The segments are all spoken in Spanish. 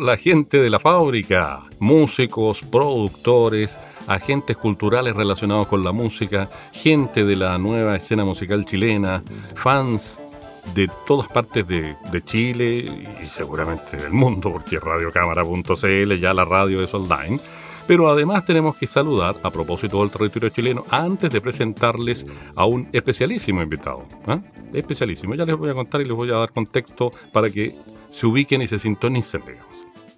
Hola gente de la fábrica, músicos, productores, agentes culturales relacionados con la música, gente de la nueva escena musical chilena, fans de todas partes de, Chile y seguramente del mundo, porque radiocámara.cl ya la radio es online. Pero además tenemos que saludar, a propósito del territorio chileno, antes de presentarles a un especialísimo invitado. ¿ah? Especialísimo. Ya les voy a contar y les voy a dar contexto para que se ubiquen y se sintonicen,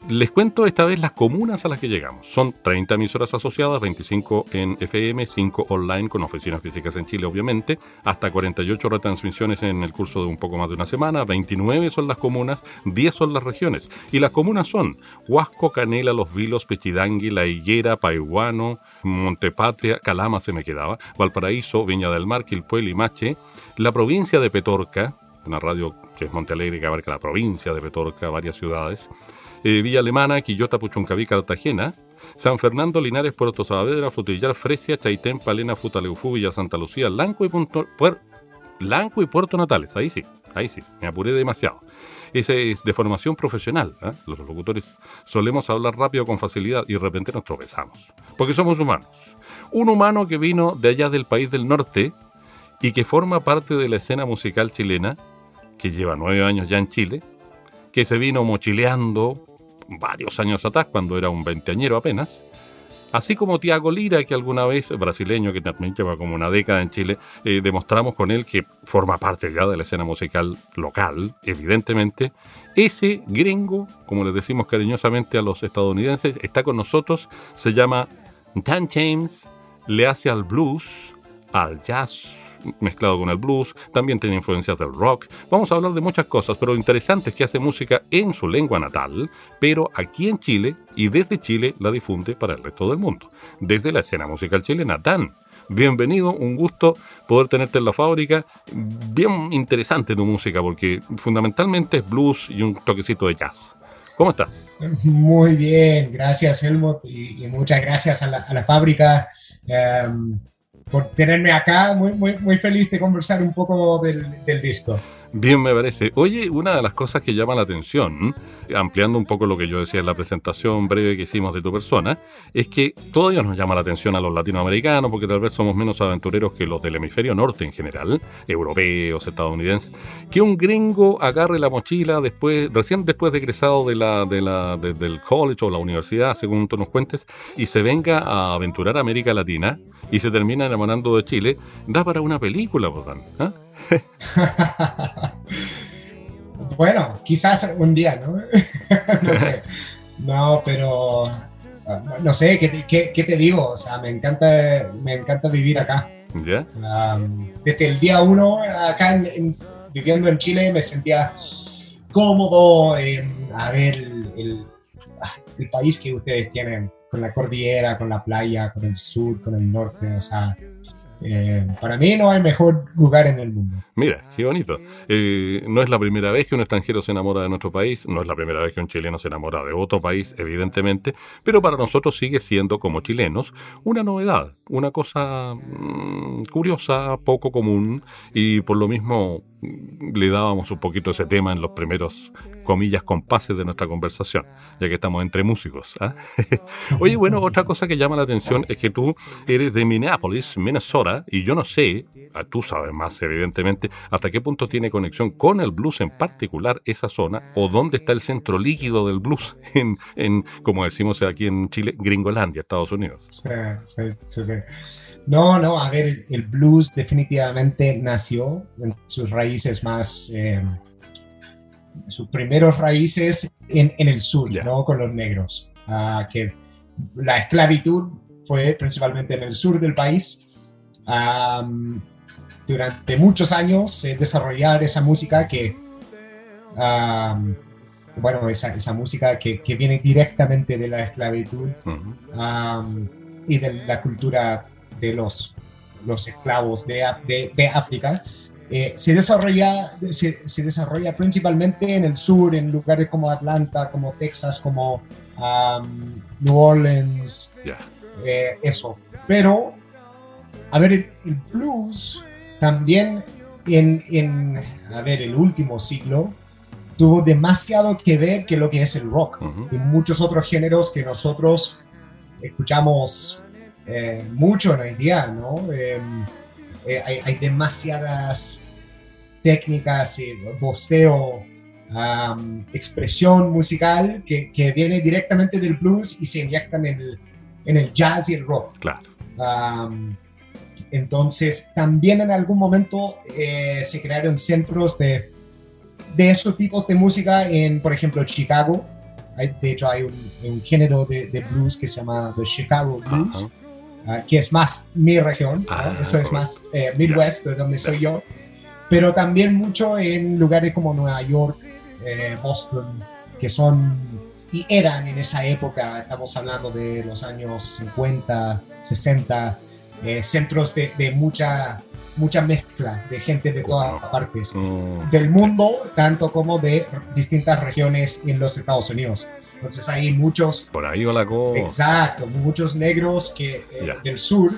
les cuento esta vez las comunas a las que llegamos. Son 30 emisoras asociadas, 25 en FM, 5 online con oficinas físicas en Chile, obviamente, hasta 48 retransmisiones en el curso de un poco más de una semana, 29 son las comunas, 10 son las regiones. Y las comunas son Huasco, Canela, Los Vilos, Pechidangui, La Higuera, Paiguano, Montepatria, Calama se me quedaba, Valparaíso, Viña del Mar, Quilpué, Limache, la provincia de Petorca, una radio que es Montealegre que abarca la provincia de Petorca, varias ciudades, eh, Villa Alemana, Quillota, Puchuncaví, Cartagena, San Fernando, Linares, Puerto Saavedra, Frutillar, Fresia, Chaitén, Palena, Futaleufú, Villa Santa Lucía, Lanco y, Punto, Lanco y Puerto Natales. Ahí sí, ahí sí, me apuré demasiado. Ese es de formación profesional. ¿eh? Los locutores solemos hablar rápido con facilidad y de repente nos tropezamos. Porque somos humanos. Un humano que vino de allá del país del norte y que forma parte de la escena musical chilena, que lleva nueve años ya en Chile, que se vino mochileando varios años atrás, cuando era un veinteañero apenas, así como Tiago Lira, que alguna vez, brasileño, que también lleva como una década en Chile, eh, demostramos con él que forma parte ya de la escena musical local, evidentemente. Ese gringo, como le decimos cariñosamente a los estadounidenses, está con nosotros, se llama Dan James, le hace al blues, al jazz mezclado con el blues, también tiene influencias del rock. Vamos a hablar de muchas cosas, pero lo interesante es que hace música en su lengua natal, pero aquí en Chile y desde Chile la difunde para el resto del mundo, desde la escena musical chilena. Dan, bienvenido, un gusto poder tenerte en la fábrica. Bien interesante tu música porque fundamentalmente es blues y un toquecito de jazz. ¿Cómo estás? Muy bien, gracias Helmut y, muchas gracias a la, fábrica. Em, por tenerme acá. Muy, muy, muy feliz de conversar un poco del, del disco. Bien, me parece. Oye, una de las cosas que llama la atención, ampliando un poco lo que yo decía en la presentación breve que hicimos de tu persona, es que todavía nos llama la atención a los latinoamericanos, porque tal vez somos menos aventureros que los del hemisferio norte en general, europeos, estadounidenses, que un gringo agarre la mochila después, recién después de egresado de la, de la, del college o la universidad, según tú nos cuentes, y se venga a aventurar a América Latina y se termina enamorando de Chile, da para una película, Botán. ¿eh? bueno, quizás un día, ¿no? no sé. No, pero no sé, ¿qué, qué, te digo? O sea, me encanta, me encanta vivir acá. desde el día uno, acá viviendo en Chile, me sentía cómodo a ver el, el, país que ustedes tienen, con la cordillera, con la playa, con el sur, con el norte, o sea, eh, para mí no hay mejor lugar en el mundo. Mira, qué bonito. Eh, no es la primera vez que un extranjero se enamora de nuestro país, no es la primera vez que un chileno se enamora de otro país, evidentemente, pero para nosotros sigue siendo, como chilenos, una novedad, una cosa mm, curiosa, poco común, y por lo mismo le dábamos un poquito ese tema en los primeros comillas, compases de nuestra conversación, ya que estamos entre músicos. ¿ah? Oye, bueno, otra cosa que llama la atención es que tú eres de Minneapolis, Minnesota, y yo no sé, ah, tú sabes más evidentemente, hasta qué punto tiene conexión con el blues en particular esa zona, o dónde está el centro líquido del blues en, en como decimos aquí en Chile, Gringolandia, Estados Unidos. Sí, sí, sí. No, no, a ver, el blues definitivamente nació en sus raíces más... Eh, sus primeros raíces en, el sur, ¿no? Con los negros. Ah, que la esclavitud fue principalmente en el sur del país. durante muchos años desarrollar esa música que bueno, esa, esa música que, que, viene directamente de la esclavitud y de la cultura de los, los esclavos de, de, de África, eh, se, desarrolla, se, se, desarrolla principalmente en el sur, en lugares como Atlanta, como Texas, como New Orleans, eh, eso. Pero, a ver, el, blues también en, en, a ver, el último siglo tuvo demasiado que ver que lo que es el rock y muchos otros géneros que nosotros escuchamos eh, mucho en hoy día, ¿no? Em, eh, hay, demasiadas técnicas, y voceo, expresión musical que, que, viene directamente del blues y se inyectan en el, en el jazz y el rock. Claro. entonces, también en algún momento eh, se crearon centros de de esos tipos de música en, por ejemplo, Chicago. Hay, de hecho, hay un, género de, blues que se llama The Chicago Blues, ah, que es más mi región, ah, eso es más eh, Midwest, de donde soy yo, pero también mucho en lugares como Nueva York, eh, Boston, que son y eran en esa época, estamos hablando de los años 50, 60, eh, centros de, de mucha mucha mezcla de gente de todas partes mm. del mundo, tanto como de distintas regiones en los Estados Unidos. Entonces hay muchos... Por ahí o la cosa. Exacto, muchos negros que, eh, del sur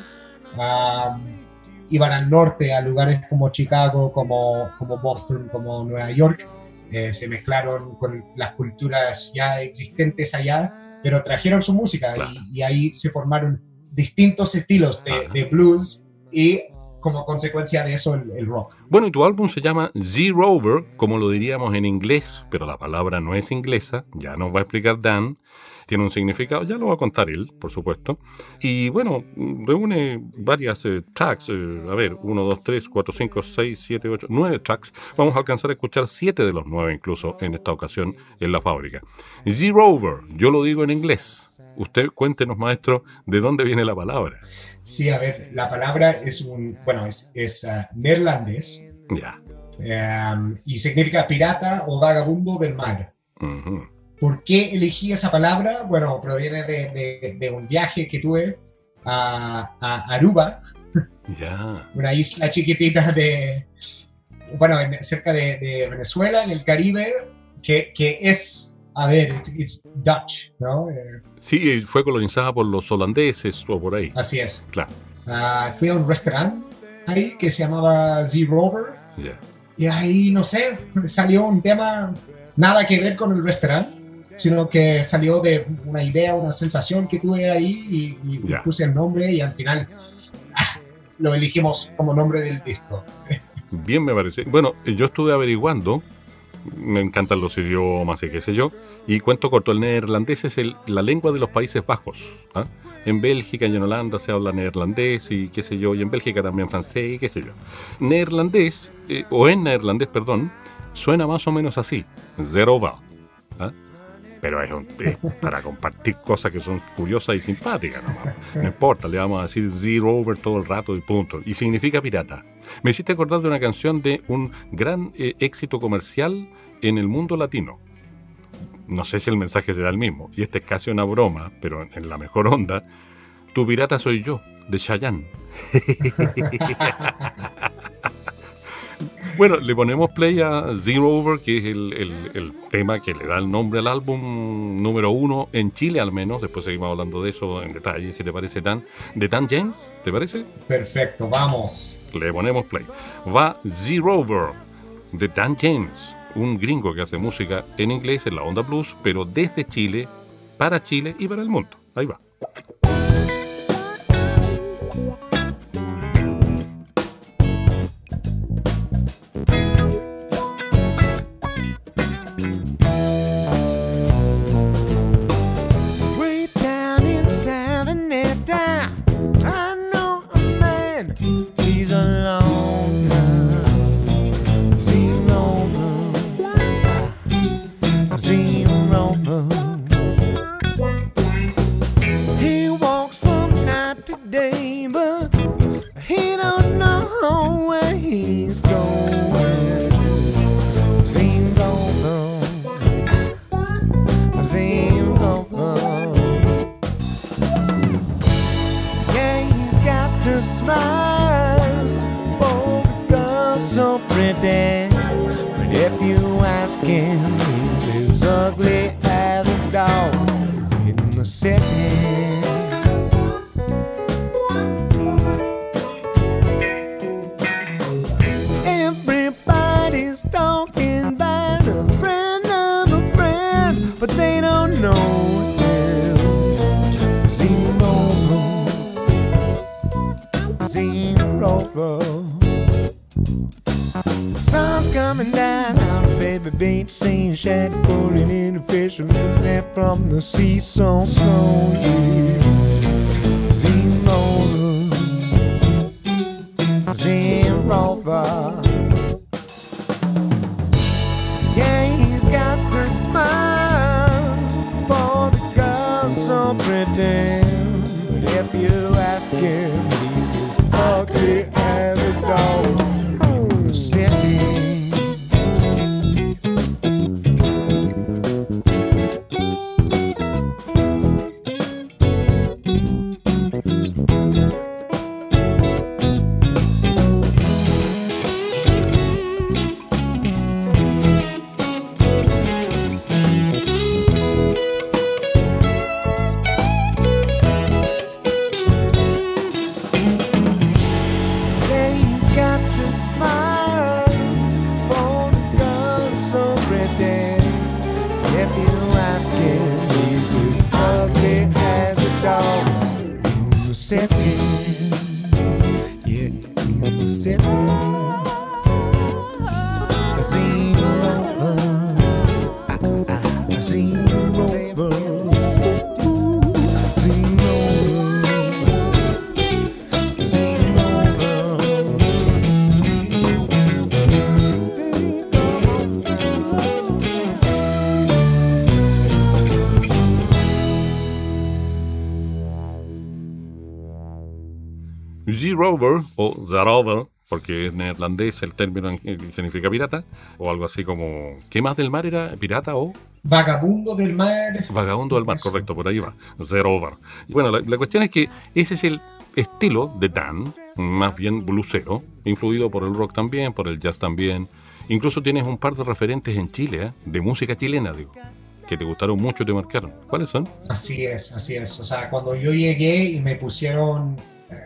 iban al norte, a lugares como Chicago, como, como Boston, como Nueva York. Eh, se mezclaron con las culturas ya existentes allá, pero trajeron su música y, ahí se formaron distintos estilos de, de blues y como consecuencia de eso el, rock. Bueno, y tu álbum se llama Z-Rover, como lo diríamos en inglés, pero la palabra no es inglesa, ya nos va a explicar Dan. Tiene un significado, ya lo va a contar él, por supuesto. Y bueno, reúne varias eh, tracks, eh, a ver, 1, 2, 3, 4, 5, 6, 7, 8, 9 tracks. Vamos a alcanzar a escuchar 7 de los 9 incluso en esta ocasión en la fábrica. Z-Rover, yo lo digo en inglés. Usted cuéntenos, maestro, de dónde viene la palabra. Sí, a ver, la palabra es un, bueno, es, es uh, neerlandés. Ya. Um, y significa pirata o vagabundo del mar. ¿Por qué elegí esa palabra? Bueno, proviene de, de, un viaje que tuve a, a Aruba, Ya. una isla chiquitita de, bueno, cerca de, de, Venezuela, en el Caribe, que, que es, a ver, it's, Dutch, ¿no? Eh, Sí, fue colonizada por los holandeses o por ahí. Así es. Claro. Uh, fui a un restaurante ahí que se llamaba Z Rover. Y ahí, no sé, salió un tema nada que ver con el restaurante, sino que salió de una idea, una sensación que tuve ahí y, puse el nombre y al final ah, lo elegimos como nombre del disco. Bien, me parece. Bueno, yo estuve averiguando me encantan los idiomas y qué sé yo. Y cuento corto, el neerlandés es el, la lengua de los Países Bajos. ¿ah? En Bélgica y en Holanda se habla neerlandés y qué sé yo, y en Bélgica también francés y qué sé yo. Neerlandés, eh, o en neerlandés, perdón, suena más o menos así, zero va. Pero es, para compartir cosas que son curiosas y simpáticas. No, importa, le vamos a decir zero over todo el rato y punto. Y significa pirata. Me hiciste acordar de una canción de un gran eh, éxito comercial en el mundo latino. No sé si el mensaje será el mismo, y este es casi una broma, pero en la mejor onda. Tu pirata soy yo, de Chayanne. bueno, le ponemos play a Zero Over, que es el, tema que le da el nombre al álbum número uno en Chile al menos. Después seguimos hablando de eso en detalle, si te parece tan. De Dan James, ¿te parece? Perfecto, vamos le ponemos play. Va Z-Rover de Dan James, un gringo que hace música en inglés en la onda blues, pero desde Chile, para Chile y para el mundo. Ahí va. If you ask him, he's as ugly as a dog in the city. Seeing shad pulling in a fisherman's net from the sea so slowly. Rover o Zarover, porque es neerlandés el término significa pirata, o algo así como, ¿qué más del mar era? ¿Pirata o? Vagabundo del mar. Vagabundo del mar, correcto, por ahí va, Zerover. Bueno, la, cuestión es que ese es el estilo de Dan, más bien blusero, influido por el rock también, por el jazz también. Incluso tienes un par de referentes en Chile, ¿eh? de música chilena, digo que te gustaron mucho y te marcaron. ¿Cuáles son? Así es, así es. O sea, cuando yo llegué y me pusieron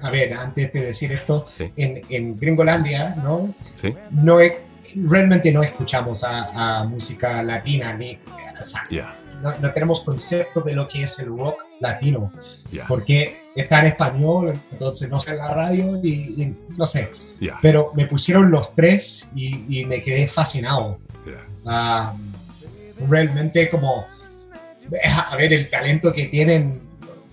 a ver, antes de decir esto, en, en, Gringolandia, ¿no? Sí. no realmente no escuchamos a, música latina, ni, no, tenemos concepto de lo que es el rock latino, porque está en español, entonces no sé en la radio y, no sé. Pero me pusieron los tres y, me quedé fascinado. realmente como, a ver, el talento que tienen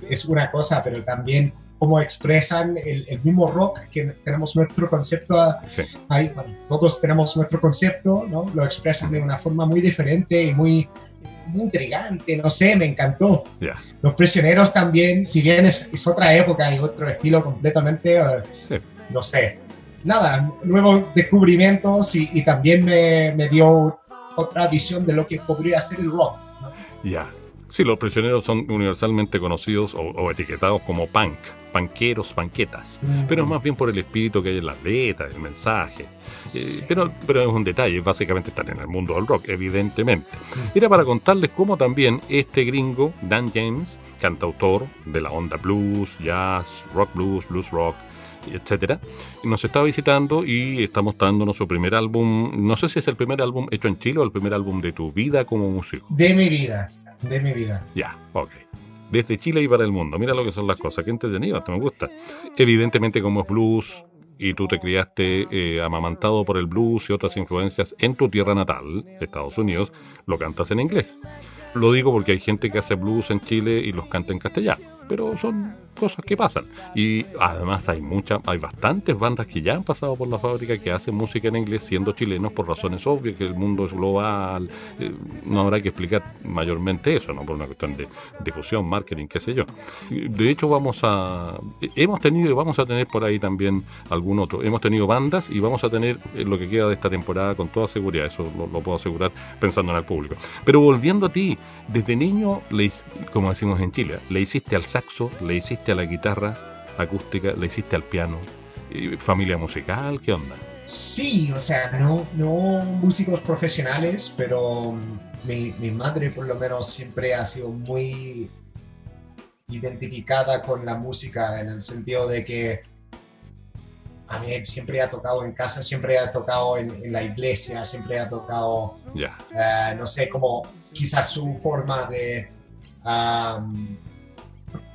es una cosa, pero también cómo expresan el, mismo rock, que tenemos nuestro concepto, ahí, todos tenemos nuestro concepto, ¿no? Lo expresan de una forma muy diferente y muy, intrigante, no sé, me encantó. Los prisioneros también, si bien es, otra época y otro estilo completamente, eh, no sé. Nada, nuevos descubrimientos y, también me, me, dio otra visión de lo que podría ser el rock. Ya. Sí, los prisioneros son universalmente conocidos o, etiquetados como punk, panqueros, panquetas, pero es más bien por el espíritu que hay en las letras, el mensaje. Eh, pero, pero es un detalle, básicamente están en el mundo del rock, evidentemente. Era para contarles cómo también este gringo, Dan James, cantautor de la onda blues, jazz, rock blues, blues rock, etcétera, nos está visitando y estamos dándonos su primer álbum. No sé si es el primer álbum hecho en Chile o el primer álbum de tu vida como músico. De mi vida de mi vida. Ya, ok. Desde Chile y para el mundo. Mira lo que son las cosas. Qué entretenido, esto me gusta. Evidentemente, como es blues y tú te criaste eh, amamantado por el blues y otras influencias en tu tierra natal, Estados Unidos, lo cantas en inglés. Lo digo porque hay gente que hace blues en Chile y los canta en castellano, pero son cosas que pasan. Y además hay muchas, hay bastantes bandas que ya han pasado por la fábrica que hacen música en inglés siendo chilenos por razones obvias, que el mundo es global, eh, no habrá que explicar mayormente eso, ¿no? Por una cuestión de difusión, marketing, qué sé yo. De hecho, vamos a, hemos tenido y vamos a tener por ahí también algún otro. Hemos tenido bandas y vamos a tener eh, lo que queda de esta temporada con toda seguridad, eso lo, lo puedo asegurar pensando en el público. Pero volviendo a ti, desde niño, le, como decimos en Chile, le hiciste al saxo, le hiciste a la guitarra acústica, le hiciste al piano. ¿Familia musical? ¿Qué onda? Sí, o sea, no, no músicos profesionales, pero mi, mi madre por lo menos siempre ha sido muy identificada con la música en el sentido de que a mí siempre ha tocado en casa, siempre ha tocado en, la iglesia, siempre ha tocado, eh, no sé, como quizás su forma de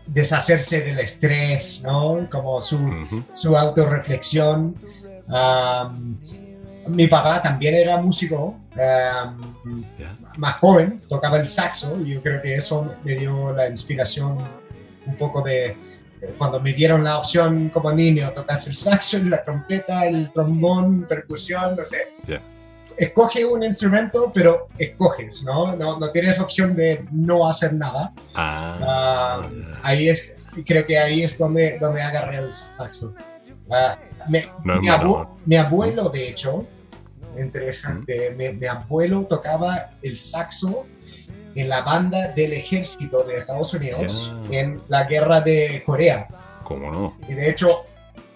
deshacerse del estrés, ¿no? Como su, su autorreflexión. mi papá también era músico, más joven, tocaba el saxo y yo creo que eso me dio la inspiración un poco de cuando me dieron la opción como niño, tocas el saxo, la trompeta, el trombón, percusión, no sé. Escoge un instrumento, pero escoges, ¿no? ¿no? No, tienes opción de no hacer nada. Ah, ah ahí es, creo que ahí es donde, donde agarré el saxo. Ah, mi, mi, abuelo, de hecho, interesante, mi, abuelo tocaba el saxo en la banda del ejército de Estados Unidos en la guerra de Corea. ¿Cómo no? Y de hecho,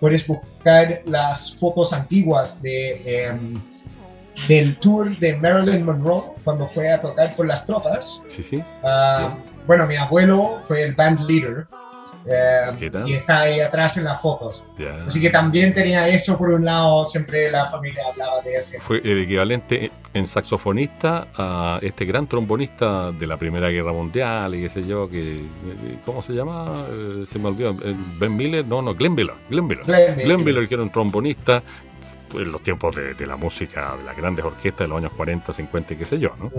puedes buscar las fotos antiguas de, em, del tour de Marilyn Monroe cuando fue a tocar por las tropas. Sí, sí. Ah, bueno, mi abuelo fue el band leader eh, y está ahí atrás en las fotos. Así que también tenía eso por un lado, siempre la familia hablaba de ese. Fue el equivalente en saxofonista a este gran trombonista de la Primera Guerra Mundial y qué sé yo, que, ¿cómo se llama? Eh, se me olvidó, eh, Ben Miller, no, no, Glenn Miller, Glenn Miller, Glenn Miller que era un trombonista en los tiempos de, la música, de las grandes orquestas de los años 40, 50 y qué sé yo, ¿no?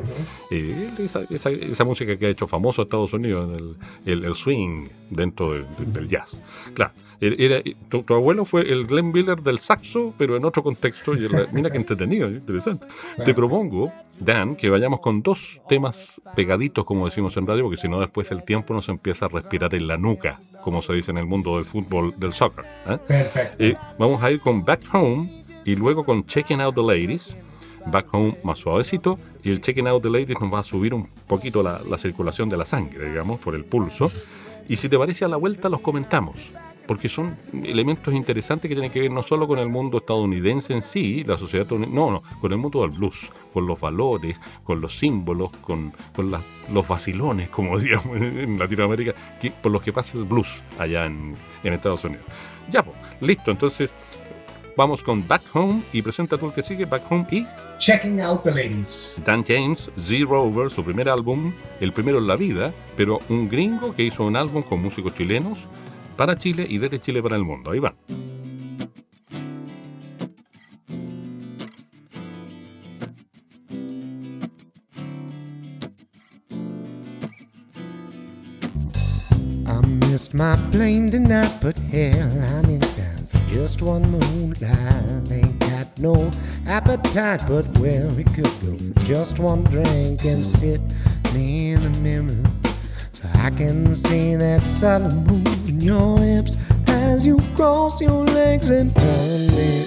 esa, música que ha hecho famoso Estados Unidos, el, el, swing dentro del jazz. Claro, era, tu, abuelo fue el Glenn Miller del saxo, pero en otro contexto. Y mira qué entretenido, interesante. Te propongo, Dan, que vayamos con dos temas pegaditos, como decimos en radio, porque si no después el tiempo nos empieza a respirar en la nuca, como se dice en el mundo del fútbol, del soccer. ¿eh? Perfecto. Y vamos a ir con Back Home y luego con Checking Out the Ladies, Back Home más suavecito, y el Checking Out the Ladies nos va a subir un poquito la, circulación de la sangre, digamos, por el pulso. Y si te parece a la vuelta, los comentamos, porque son elementos interesantes que tienen que ver no solo con el mundo estadounidense en sí, la sociedad no, no, con el mundo del blues, con los valores, con los símbolos, con, con los vacilones, como digamos en Latinoamérica, por los que pasa el blues allá en, en Estados Unidos. Ya, pues, listo, entonces Vamos con Back Home y presenta tú el que sigue, Back Home y... Checking Out the Ladies. Dan James, Zero Over, su primer álbum, el primero en la vida, pero un gringo que hizo un álbum con músicos chilenos para Chile y desde Chile para el mundo. Ahí va. my plane tonight, but hell, I'm in Just one moonlight, ain't got no appetite, but where we could go for just one drink and sit in the mirror. So I can see that subtle move in your hips as you cross your legs and turn me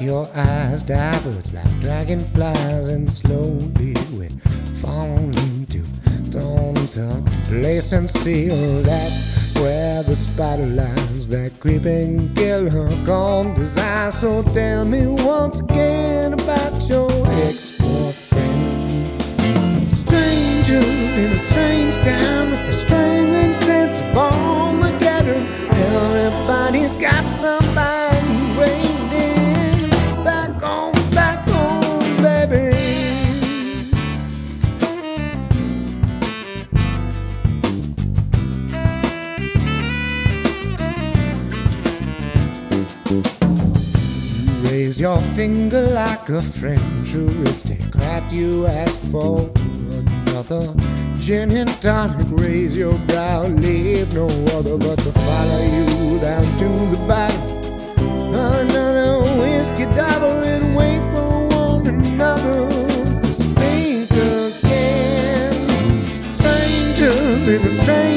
your eyes divert like dragonflies and slowly we fall into thorns of complacency. Oh, that's where the spider lies, that creeping kill her gone desire. So tell me once again about your ex-boyfriend. Strangers in a strange town with a strangling sense of Armageddon. Everybody's got somebody. Your finger like a French aristocrat. You ask for another gin and tonic. Raise your brow, leave no other but to follow you down to the bottom. Another whiskey double and wait for one another to speak again. Strangers in a strange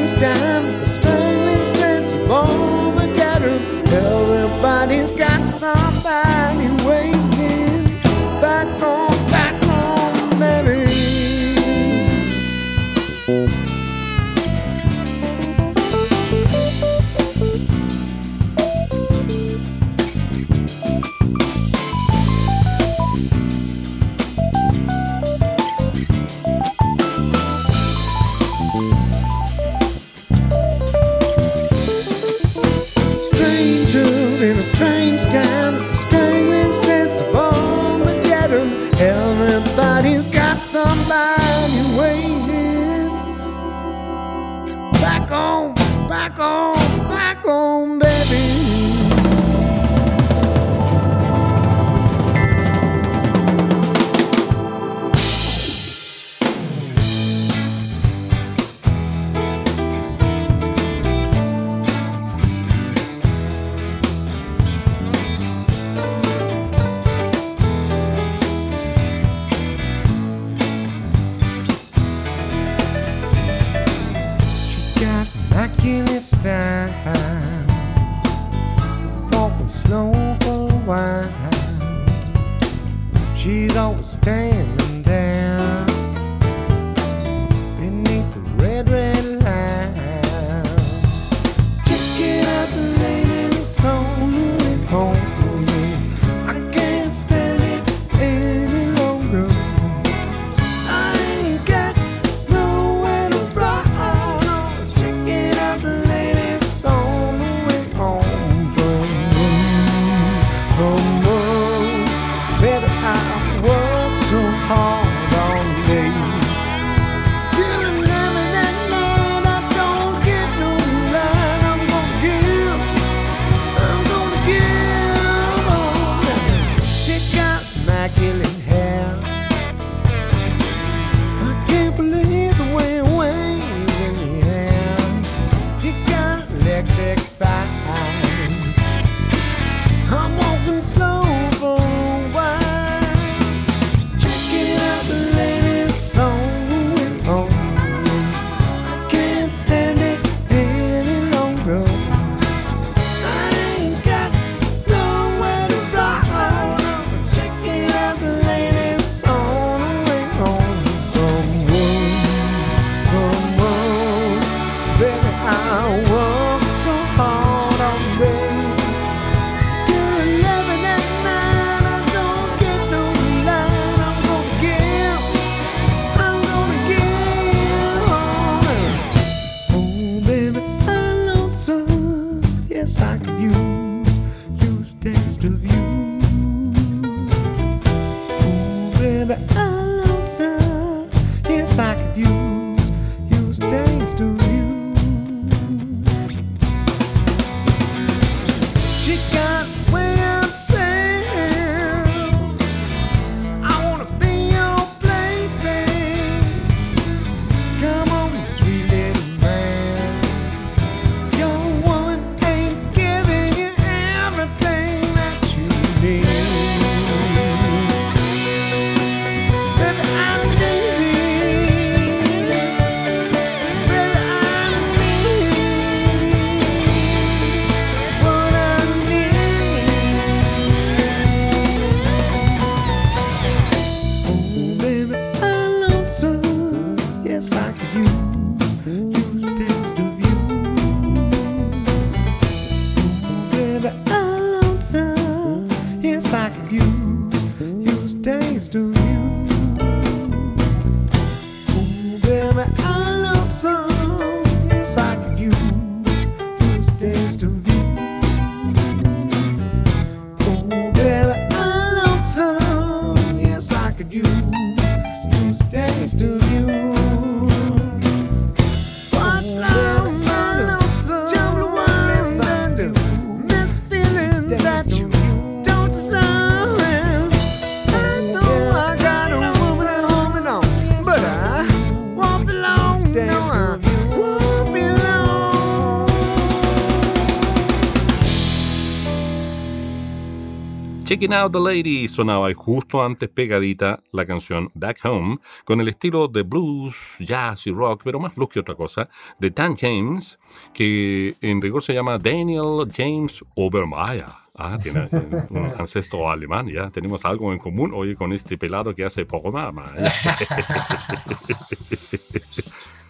Checking Out the Lady sonaba justo antes pegadita la canción Back Home, con el estilo de blues, jazz y rock, pero más blues que otra cosa, de Dan James, que en rigor se llama Daniel James Obermeier. Ah, tiene un ancestro alemán, ya tenemos algo en común hoy con este pelado que hace programa.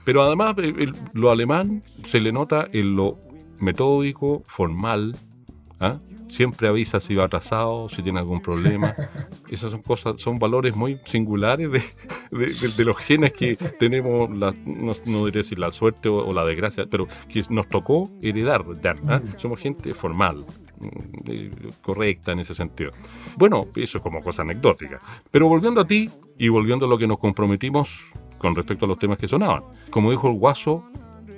Pero además, lo alemán se le nota en lo metódico, formal, ¿ah? Siempre avisa si va atrasado, si tiene algún problema. Esas son cosas, son valores muy singulares de, los genes que tenemos, la, no, no diré si la suerte o, la desgracia, pero que nos tocó heredar. ¿ah? Somos gente formal. mm, correcta en ese sentido. Bueno, eso es como cosa anecdótica. Pero volviendo a ti y volviendo a lo que nos comprometimos con respecto a los temas que sonaban. Como dijo el guaso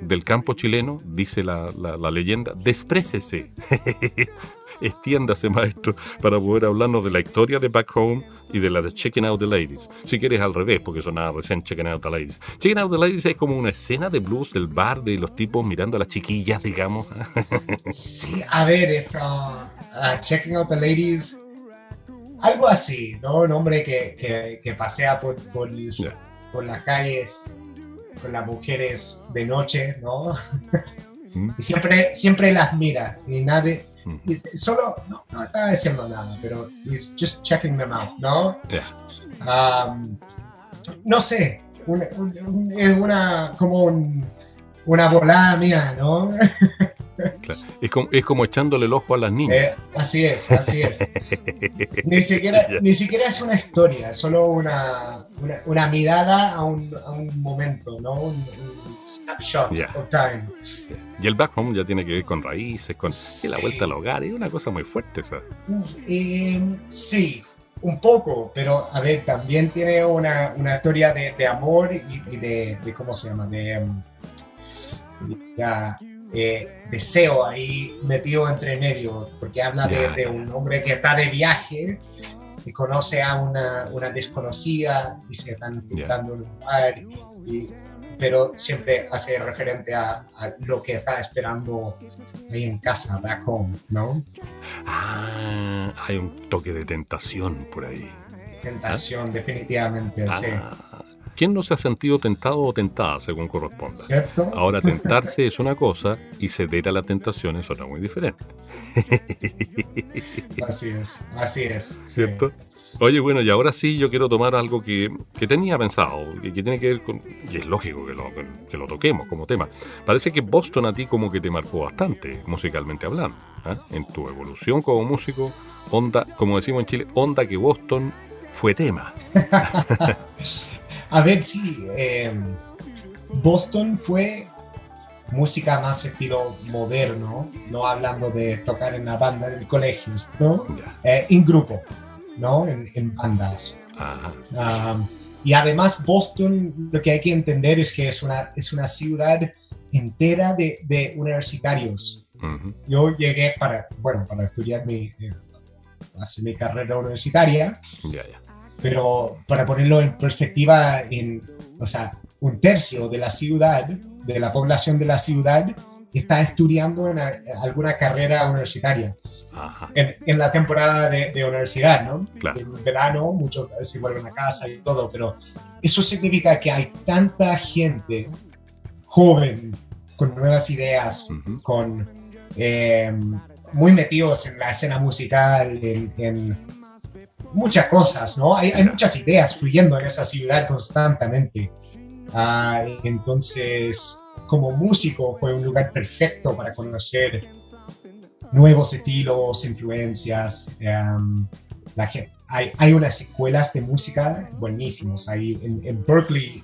del campo chileno, dice la, la leyenda, desprécese. extiéndase, maestro, para poder hablarnos de la historia de Back Home y de la de Checking Out the Ladies. Si quieres al revés, porque sonaba recién Checking Out the Ladies. Checking Out the Ladies es como una escena de blues del bar de los tipos mirando a las chiquillas, digamos. sí, a ver, eso. Uh, checking Out the Ladies. Algo así, ¿no? Un hombre que, que, pasea por, por, por las calles con las mujeres de noche, ¿no? Mm. y siempre, siempre las mira y nadie, solo, no, no estaba diciendo nada, pero he's just checking them out, ¿no? Um, no sé, es una, como una volada mía, ¿no? Es, como, es, como, echándole el ojo a las niñas. Eh, así es, así es. ni, siquiera, ni siquiera es una historia, es solo una, una, mirada a un, a un, momento, ¿no? Un, snapshot of time. Y el back home ya tiene que ver con raíces, con la vuelta al hogar, es una cosa muy fuerte esa. sí, un poco, pero a ver, también tiene una, una historia de, de amor y, de, de, ¿cómo se llama? De, um, eh, deseo ahí metido entre medio, porque habla de, un hombre que está de viaje y conoce a una, una desconocida y se están juntando en un lugar y pero siempre hace referente a, lo que está esperando ahí en casa, back home, ¿no? Ah, hay un toque de tentación por ahí. Tentación, definitivamente, sí. ¿Quién no se ha sentido tentado o tentada, según corresponda? ¿Cierto? Ahora, tentarse es una cosa y ceder a la tentación es otra muy diferente. Así es, así es. ¿Cierto? Oye, bueno, y ahora sí yo quiero tomar algo que, que tenía pensado y que tiene que ver con... Y es lógico que lo, que lo toquemos como tema. Parece que Boston a ti como que te marcó bastante, musicalmente hablando. ¿ah? En tu evolución como músico, onda, como decimos en Chile, onda que Boston fue tema. a ver, sí. Em, Boston fue música más estilo moderno, no hablando de tocar en la banda del colegio, ¿no? Eh, en grupo. ¿no? En, bandas. y además Boston, lo que hay que entender es que es una, es una ciudad entera de, de universitarios. Yo llegué para, bueno, para estudiar mi, eh, hacer mi carrera universitaria, pero para ponerlo en perspectiva, en, o sea, un tercio de la ciudad, de la población de la ciudad, está estudiando en alguna carrera universitaria. En, la temporada de, universidad, ¿no? En verano muchos se vuelven a casa y todo, pero eso significa que hay tanta gente joven con nuevas ideas, con em, muy metidos en la escena musical, en, muchas cosas, ¿no? Hay, hay, muchas ideas fluyendo en esa ciudad constantemente. Ah, entonces, como músico fue un lugar perfecto para conocer nuevos estilos, influencias. Em, la hay, hay, unas escuelas de música buenísimos. Hay en, Berkeley,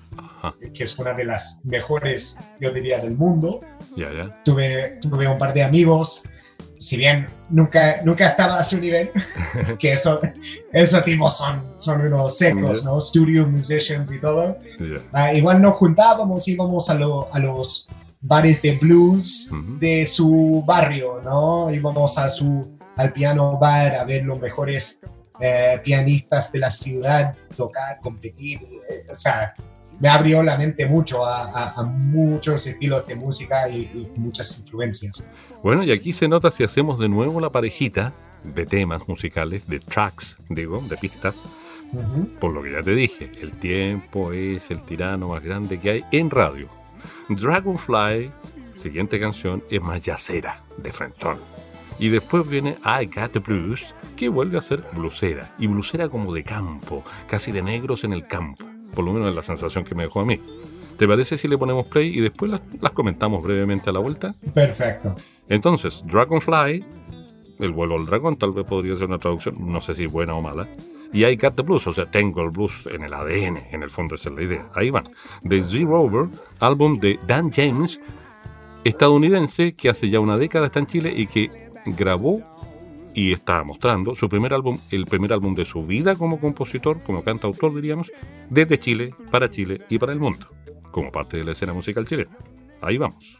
que es una de las mejores, yo diría, del mundo. Tuve, tuve un par de amigos si bien nunca, nunca estaba a su nivel, que eso, esos tipos son, son unos secos, ¿no? Studio musicians y todo. Ah, igual nos juntábamos, íbamos a, a los bares de blues de su barrio, ¿no? Íbamos a su, al piano bar a ver los mejores eh, pianistas de la ciudad tocar, competir. Eh, o sea, me abrió la mente mucho a, a, muchos estilos de música y, y muchas influencias. Bueno, y aquí se nota si hacemos de nuevo la parejita de temas musicales, de tracks, digo, de pistas. Por lo que ya te dije, el tiempo es el tirano más grande que hay en radio. Dragonfly, siguiente canción, es más yacera, de frentón. Y después viene I Got the Blues, que vuelve a ser blusera. Y blusera como de campo, casi de negros en el campo. Por lo menos es la sensación que me dejó a mí. ¿Te parece si le ponemos play y después las comentamos brevemente a la vuelta? Perfecto. Entonces, Dragonfly, el vuelo al dragón, tal vez podría ser una traducción, no sé si buena o mala. Y I Got the Blues, o sea, tengo el blues en el ADN, en el fondo esa es la idea. Ahí van. The Z Rover, álbum de Dan James, estadounidense, que hace ya una década está en Chile y que grabó y está mostrando su primer álbum, el primer álbum de su vida como compositor, como cantautor diríamos, desde Chile, para Chile y para el mundo, como parte de la escena musical chilena. Ahí vamos.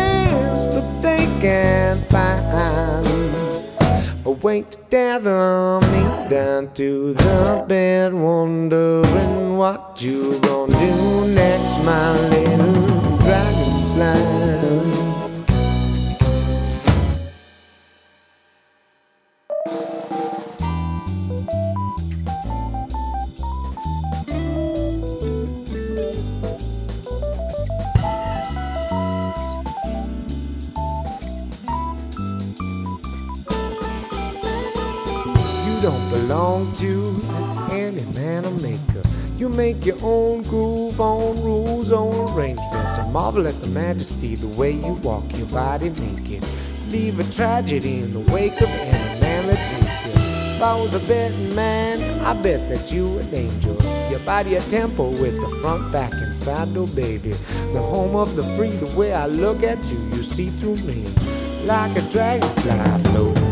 can't find a way to tether me down to the bed, wondering what you gonna do next, my little dragonfly. Make your own groove, own rules, own arrangements. I marvel at the majesty, the way you walk your body naked. Leave a tragedy in the wake of any man you. If I was a betting man, I bet that you an angel. Your body a temple with the front, back, and side door, baby. The home of the free, the way I look at you, you see through me. Like a dragonfly floating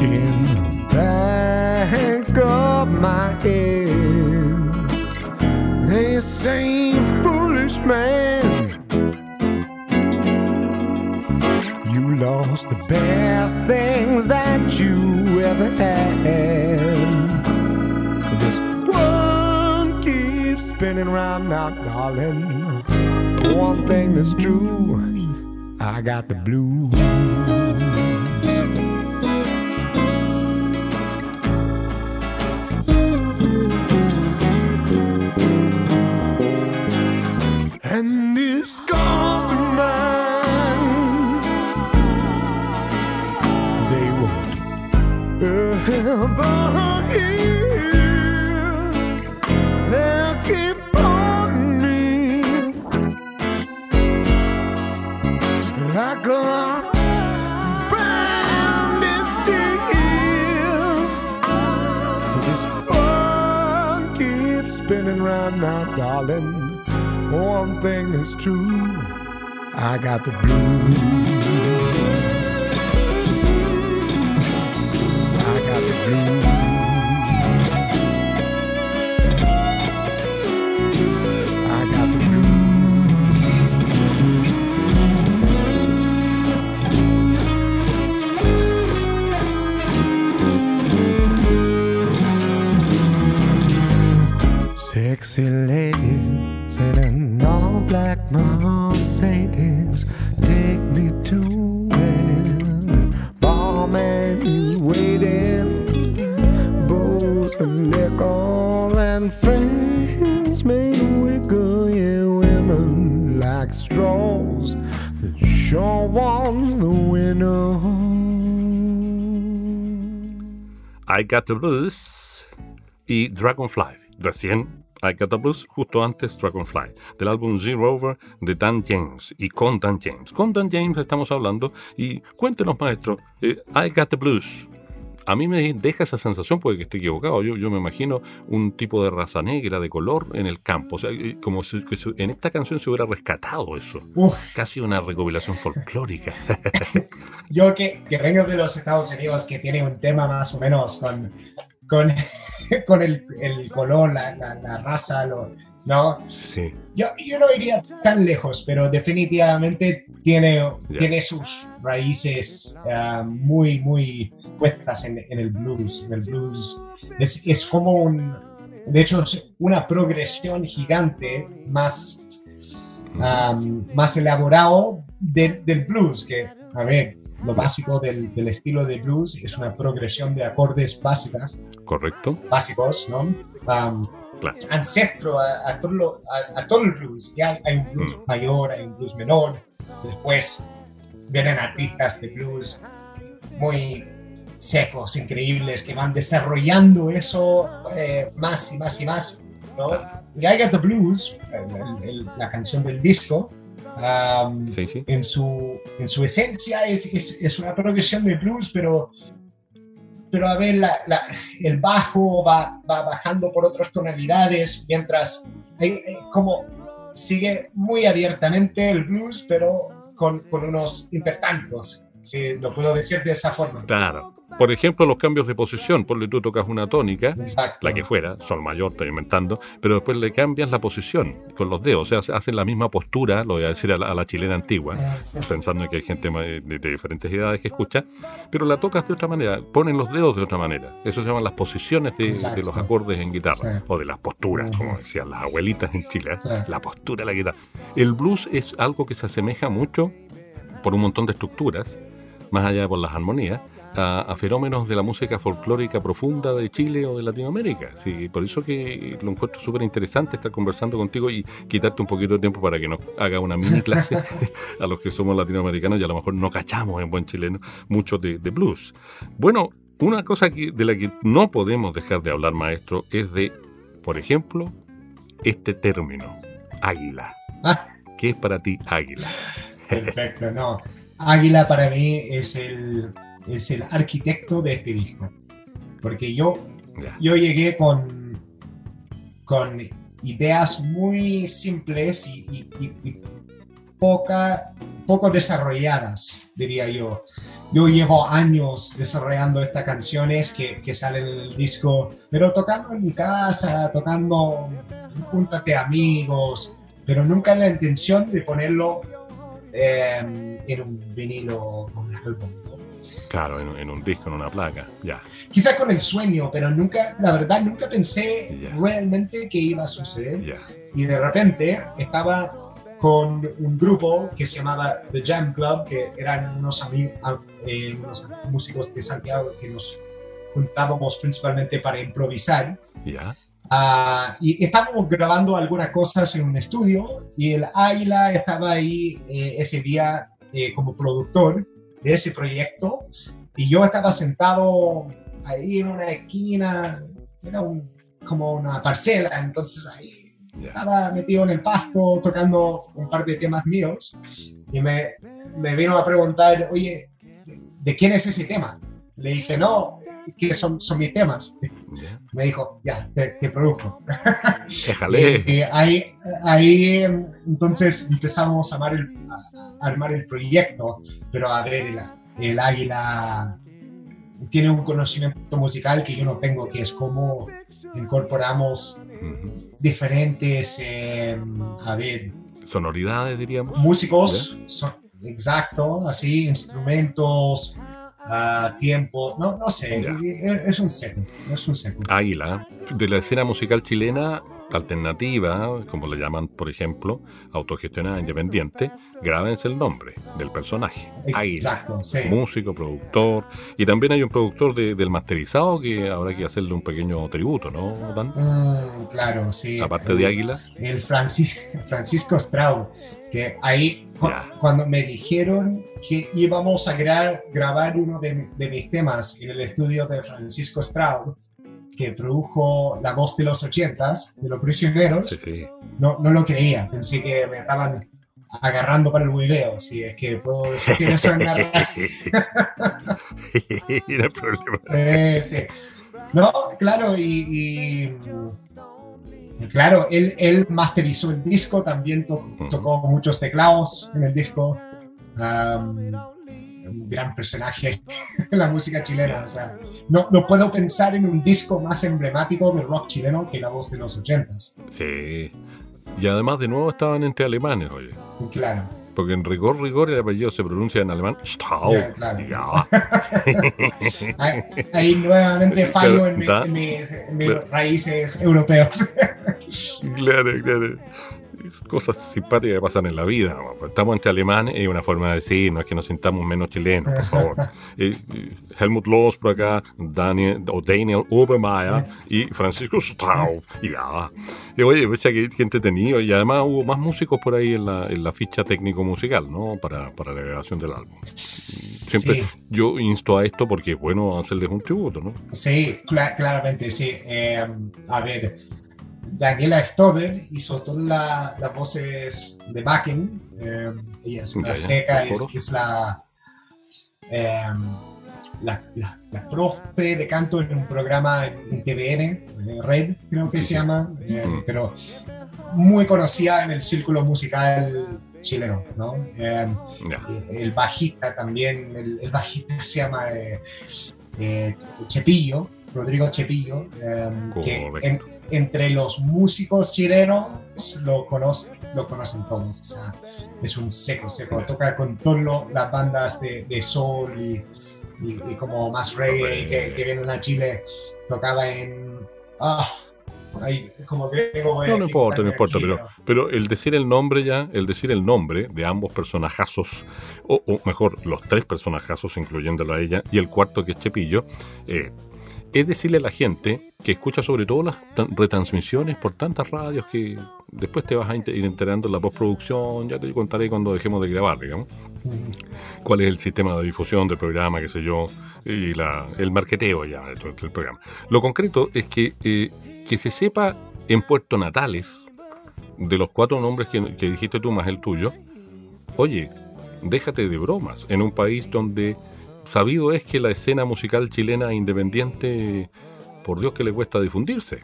in the back of my head. They say, foolish man, you lost the best things that you ever had. This one keeps spinning round now, darling. One thing that's true, I got the blues. Darling. One thing is true, I got the blues. I got the blues. I got the blues. Sexy I Got the Blues y Dragonfly. Recién I Got the Blues, justo antes Dragonfly, del álbum Z Rover de Dan James y con Dan James. Con Dan James estamos hablando y cuéntenos, maestro, eh, I Got the Blues. A mí me deja esa sensación, puede que esté equivocado. Yo, yo me imagino un tipo de raza negra, de color en el campo. O sea, eh, como si que en esta canción se hubiera rescatado eso. Uf, Casi una recopilación folclórica. yo que, que vengo de los Estados Unidos, que tiene un tema más o menos con, con, con el, el color, la, la, la raza, lo- ¿no? sí. Yo, yo no iría tan lejos, pero definitivamente tiene, tiene sus raíces ah, muy, muy puestas en, en el blues. En el blues es, es como un, de hecho, es una progresión gigante más, ah, más elaborado del, del blues, que, a ver, lo básico del, del estilo de blues es una progresión de acordes básicas, ¿Correcto? básicos, ¿no? Um, Claro. ancestro a, a todo a- a todo el blues. Ya hay un blues mayor, hay un blues menor. Después vienen artistas de blues muy secos, increíbles, que van desarrollando eso eh, más y más y más. ¿no? Y I Got the Blues, el- el- la canción del disco, um, Sí, sí. en su, en su esencia es, es, es una progresión de blues, pero, pero a ver, la- la- el bajo va, va bajando por otras tonalidades, mientras hay- hay como sigue muy abiertamente el blues, pero con, con unos intertantos, si lo puedo decir de esa forma. Claro. Por ejemplo, los cambios de posición. Ponle tú tocas una tónica, Exacto. la que fuera, sol mayor, estoy inventando, pero después le cambias la posición con los dedos. O sea, hacen la misma postura, lo voy a decir a la, a la chilena antigua, pensando en que hay gente de, de diferentes edades que escucha, pero la tocas de otra manera, ponen los dedos de otra manera. Eso se llaman las posiciones de, de los acordes en guitarra, Sí. o de las posturas, como decían las abuelitas en Chile, ¿eh? Sí. la postura de la guitarra. El blues es algo que se asemeja mucho por un montón de estructuras, más allá de por las armonías, a, a fenómenos de la música folclórica profunda de Chile o de Latinoamérica. Sí, por eso que lo encuentro súper interesante estar conversando contigo y quitarte un poquito de tiempo para que nos haga una mini clase a los que somos latinoamericanos y a lo mejor no cachamos en buen chileno mucho de, de blues. Bueno, una cosa que, de la que no podemos dejar de hablar, maestro, es de, por ejemplo, este término, águila. ¿Qué es para ti águila? Perfecto, no. Águila para mí es el, es el arquitecto de este disco. Porque yo, yo llegué con, con ideas muy simples y, y- y- y poca, poco desarrolladas, diría yo. Yo llevo años desarrollando estas canciones que, que salen en el disco, pero tocando en mi casa, tocando juntas de amigos, pero nunca la intención de ponerlo eh, en un vinilo o un álbum. Claro, en, un disco, en una placa, ya. Quizás con el sueño, pero nunca, la verdad, nunca pensé realmente que iba a suceder. Y de repente estaba con un grupo que se llamaba The Jam Club, que eran unos, amigos, eh, unos músicos de Santiago que nos juntábamos principalmente para improvisar. Ya. Ah, y estábamos grabando algunas cosas en un estudio y el Águila estaba ahí eh, ese día eh, como productor de ese proyecto y yo estaba sentado ahí en una esquina, era como una parcela, entonces ahí estaba metido en el pasto tocando un par de temas míos y me, me vino a preguntar, oye, ¿de quién es ese tema? Le dije, no, que son, son mis temas. Me dijo, ya, te, te produzco. Déjale. y, ahí, ahí entonces empezamos a, el, a, armar el proyecto, pero a ver, el, el águila tiene un conocimiento musical que yo no tengo, que es cómo incorporamos diferentes, eh, a ver... Sonoridades, diríamos. Músicos, son, exacto, así, instrumentos, tiempo, no, no sé, es, un seco, es un seco. Águila, de la escena musical chilena alternativa, como le llaman, por ejemplo, autogestionada independiente, grábense el nombre del personaje. Exacto, sí. Músico, productor. Y también hay un productor del masterizado que habrá que hacerle un pequeño tributo, ¿no, Dan? Mm, claro, sí. Aparte de Águila. El Francisco Straub, ahí cuando me dijeron que íbamos a grabar uno de, de, mis temas en el estudio de Francisco Straub, que produjo La Voz de los Ochentas, de los prisioneros, No, no lo creía. Pensé que me estaban agarrando para el video, si es que puedo decir eso en la no problema. Eh, sí. No, claro, y, claro, él, él, masterizó el disco, también tocó muchos teclados en el disco un gran personaje en la música chilena. O sea, no, no puedo pensar en un disco más emblemático del rock chileno que la voz de los ochentas. Sí. Y además de nuevo estaban entre alemanes, oye. Claro. Porque en rigor, rigor el apellido se pronuncia en alemán. Stau. claro. ahí, nuevamente fallo en, mis raíces europeos. claro, claro cosas simpáticas que pasan en la vida. Estamos entre alemanes y una forma de decir, no es que nos sintamos menos chilenos, por favor. Helmut Loos por acá, Daniel, o Daniel Obermeier y Francisco Straub. Y ya. Y oye, pues, que, que entretenido. Y además hubo más músicos por ahí en la, en la ficha técnico-musical, ¿no? Para, para la grabación del álbum. Siempre yo insto a esto porque es bueno hacerles un tributo, ¿no? Sí, claramente, sí. Eh, a ver Daniela Stover hizo todas las voces de backing. Eh, ella es una seca, es, es la, eh, la, la, profe de canto en un programa en, TVN, eh, Red creo que se llama, mm. pero muy conocida en el círculo musical chileno, ¿no? El bajista también, el, bajista se llama Chepillo, Rodrigo Chepillo, que en, entre los músicos chilenos lo conocen, lo conocen todos. O sea, es un seco, seco. Toca con todas las bandas de, de soul y, y, como más reggae que, que, vienen a Chile. Tocaba en. Ah, ahí, como griego. No, no importa, no importa, pero, pero el decir el nombre ya, el decir el nombre de ambos personajazos, o, o mejor, los tres personajazos, incluyéndolo a ella, y el cuarto que es Chepillo, eh, es decirle a la gente que escucha sobre todo las retransmisiones por tantas radios que después te vas a ir enterando en la postproducción, ya te contaré cuando dejemos de grabar, digamos, cuál es el sistema de difusión del programa, qué sé yo, y la, el marqueteo ya del programa. Lo concreto es que, eh, que se sepa en Puerto Natales, de los cuatro nombres que, que dijiste tú más el tuyo, oye, déjate de bromas, en un país donde sabido es que la escena musical chilena independiente, por Dios que le cuesta difundirse.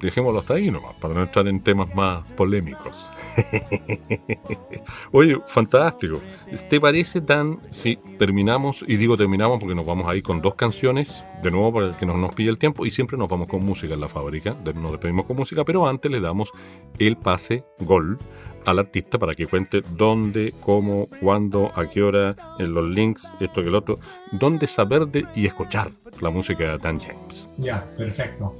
dejémoslo hasta ahí nomás, para no entrar en temas más polémicos. Oye, fantástico. ¿Te parece, Dan, si terminamos, y digo terminamos porque nos vamos ahí con dos canciones, de nuevo para que no nos pille el tiempo, y siempre nos vamos con música en la fábrica, nos despedimos con música, pero antes le damos el pase gol al artista para que cuente dónde, cómo, cuándo, a qué hora, en los links, esto que el otro, dónde saber de y escuchar la música de Dan James. Ya, perfecto.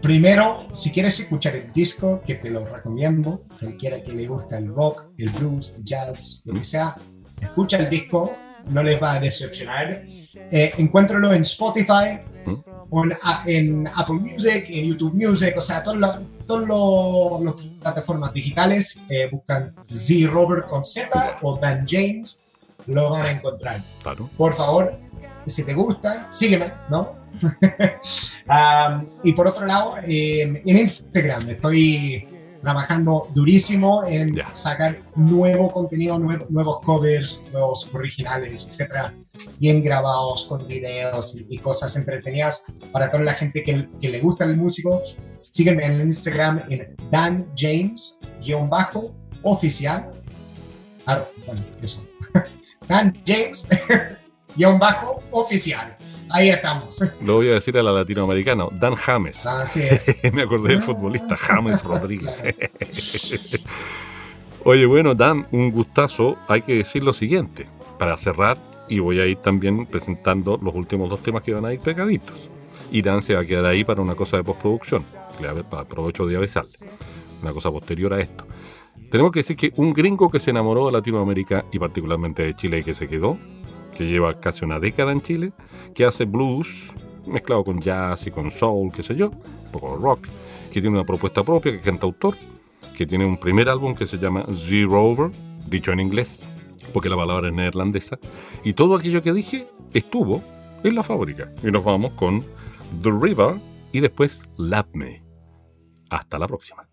Primero, si quieres escuchar el disco, que te lo recomiendo, cualquiera que le gusta el rock, el blues, el jazz, lo que sea, escucha el disco, no les va a decepcionar. Eh, encuéntralo en Spotify, o en, Apple Music, en YouTube Music, o sea, todas las plataformas digitales, eh, buscan Z Robert con Z o Dan James, lo van a encontrar. Por favor, si te gusta, sígueme, ¿no? y por otro lado, en Instagram estoy trabajando durísimo en sacar nuevo contenido, nuevos covers, nuevos originales, etcétera, bien grabados con videos y, cosas entretenidas para toda la gente que, que, le gusta el músico. Sígueme en Instagram en Dan James-oficial. bueno, eso. Dan James-oficial. Ahí estamos. Lo voy a decir a la latinoamericana, Dan James. Así es. Me acordé del futbolista James Rodríguez. Oye, bueno, Dan, un gustazo. Hay que decir lo siguiente, para cerrar, y voy a ir también presentando los últimos dos temas que van a ir pegaditos. Y Dan se va a quedar ahí para una cosa de postproducción, para aprovecho de avisarle. Una cosa posterior a esto. Tenemos que decir que un gringo que se enamoró de Latinoamérica y particularmente de Chile y que se quedó, que lleva casi una década en Chile, que hace blues mezclado con jazz y con soul, qué sé yo, un poco rock, que tiene una propuesta propia, que canta autor, que tiene un primer álbum que se llama Z Rover, dicho en inglés, porque la palabra es neerlandesa, y todo aquello que dije estuvo en la fábrica. Y nos vamos con The River y después Love Me. Hasta la próxima.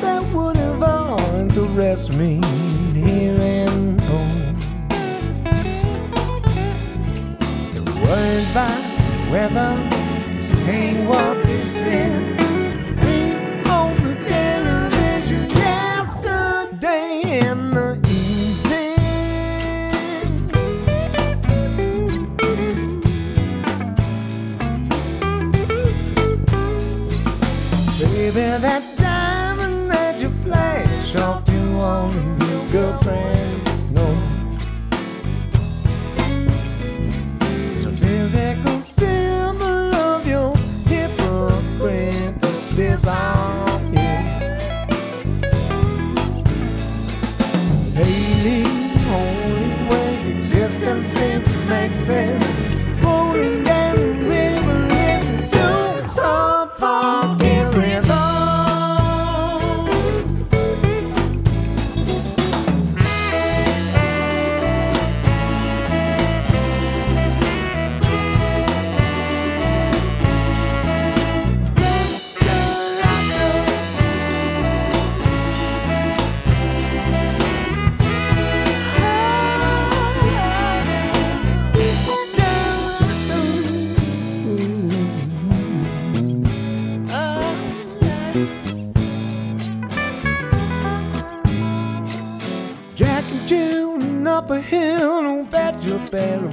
that would have all interest me worried by weather, you ain't what you said. On the television yesterday in the evening. Baby, that diamond that you flash off to on your girlfriend.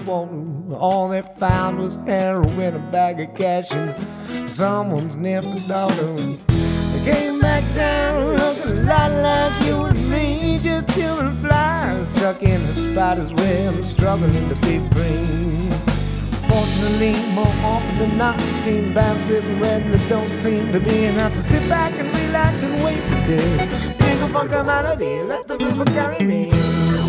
All they found was heroin, a bag of cash, and someone's nipple daughter. They came back down looking a lot like you and me, just human flies stuck in a spider's web, struggling to be free. Fortunately, more often than not, I've seen baptism where there don't seem to be enough to sit back and relax and wait for death. Pick a melody, let the river carry me.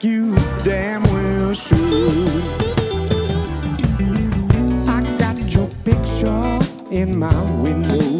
like you damn well should. I got your picture in my window.